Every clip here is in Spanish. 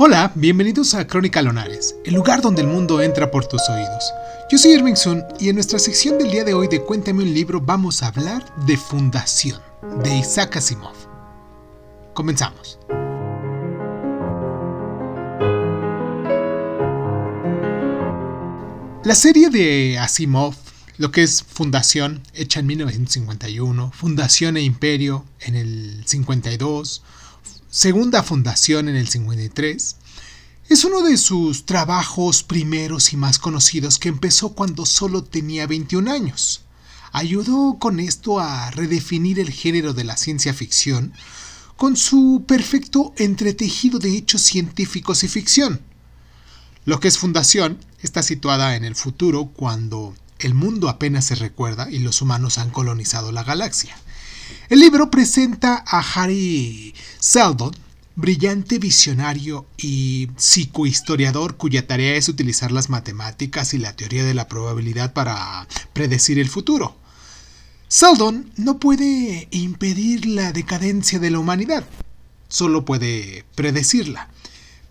Hola, bienvenidos a Crónica Lonares, el lugar donde el mundo entra por tus oídos. Yo soy Irving Sun y en nuestra sección del día de hoy de Cuéntame un libro vamos a hablar de Fundación, de Isaac Asimov. Comenzamos. La serie de Asimov, lo que es Fundación, hecha en 1951, Fundación e Imperio en el 52, Segunda Fundación en el 53, es uno de sus trabajos primeros y más conocidos que empezó cuando solo tenía 21 años. Ayudó con esto a redefinir el género de la ciencia ficción con su perfecto entretejido de hechos científicos y ficción. Lo que es Fundación está situada en el futuro cuando el mundo apenas se recuerda y los humanos han colonizado la galaxia. El libro presenta a Harry Seldon, brillante visionario y psicohistoriador cuya tarea es utilizar las matemáticas y la teoría de la probabilidad para predecir el futuro. Seldon no puede impedir la decadencia de la humanidad, solo puede predecirla.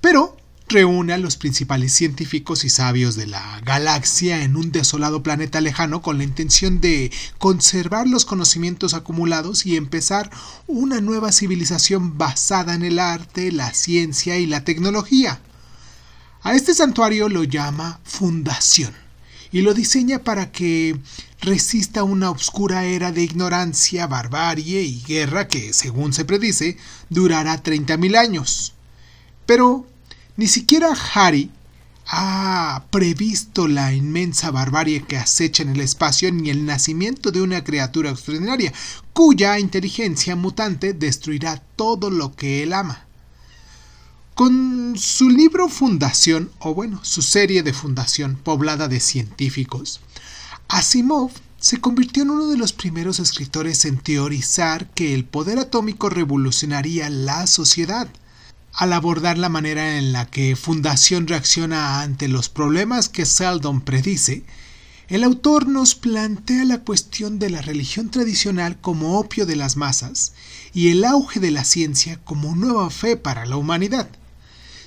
Pero reúne a los principales científicos y sabios de la galaxia en un desolado planeta lejano con la intención de conservar los conocimientos acumulados y empezar una nueva civilización basada en el arte, la ciencia y la tecnología. A este santuario lo llama Fundación y lo diseña para que resista una oscura era de ignorancia, barbarie y guerra que, según se predice, durará 30.000 años. Pero ni siquiera Harry ha previsto la inmensa barbarie que acecha en el espacio ni el nacimiento de una criatura extraordinaria, cuya inteligencia mutante destruirá todo lo que él ama. Con su libro Fundación, o bueno, su serie de Fundación poblada de científicos, Asimov se convirtió en uno de los primeros escritores en teorizar que el poder atómico revolucionaría la sociedad al abordar la manera en la que Fundación reacciona ante los problemas que Seldon predice, el autor nos plantea la cuestión de la religión tradicional como opio de las masas y el auge de la ciencia como nueva fe para la humanidad.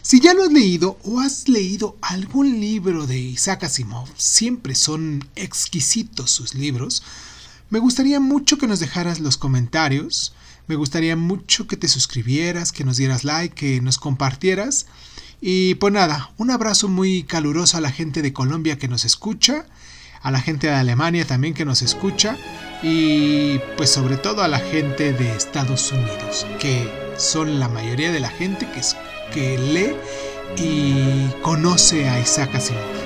Si ya lo has leído o has leído algún libro de Isaac Asimov, siempre son exquisitos sus libros, me gustaría mucho que nos dejaras los comentarios, me gustaría mucho que te suscribieras, que nos dieras like, que nos compartieras. Y pues nada, un abrazo muy caluroso a la gente de Colombia que nos escucha, a la gente de Alemania también que nos escucha y pues sobre todo a la gente de Estados Unidos, que son la mayoría de la gente que, que lee y conoce a Isaac Asimov.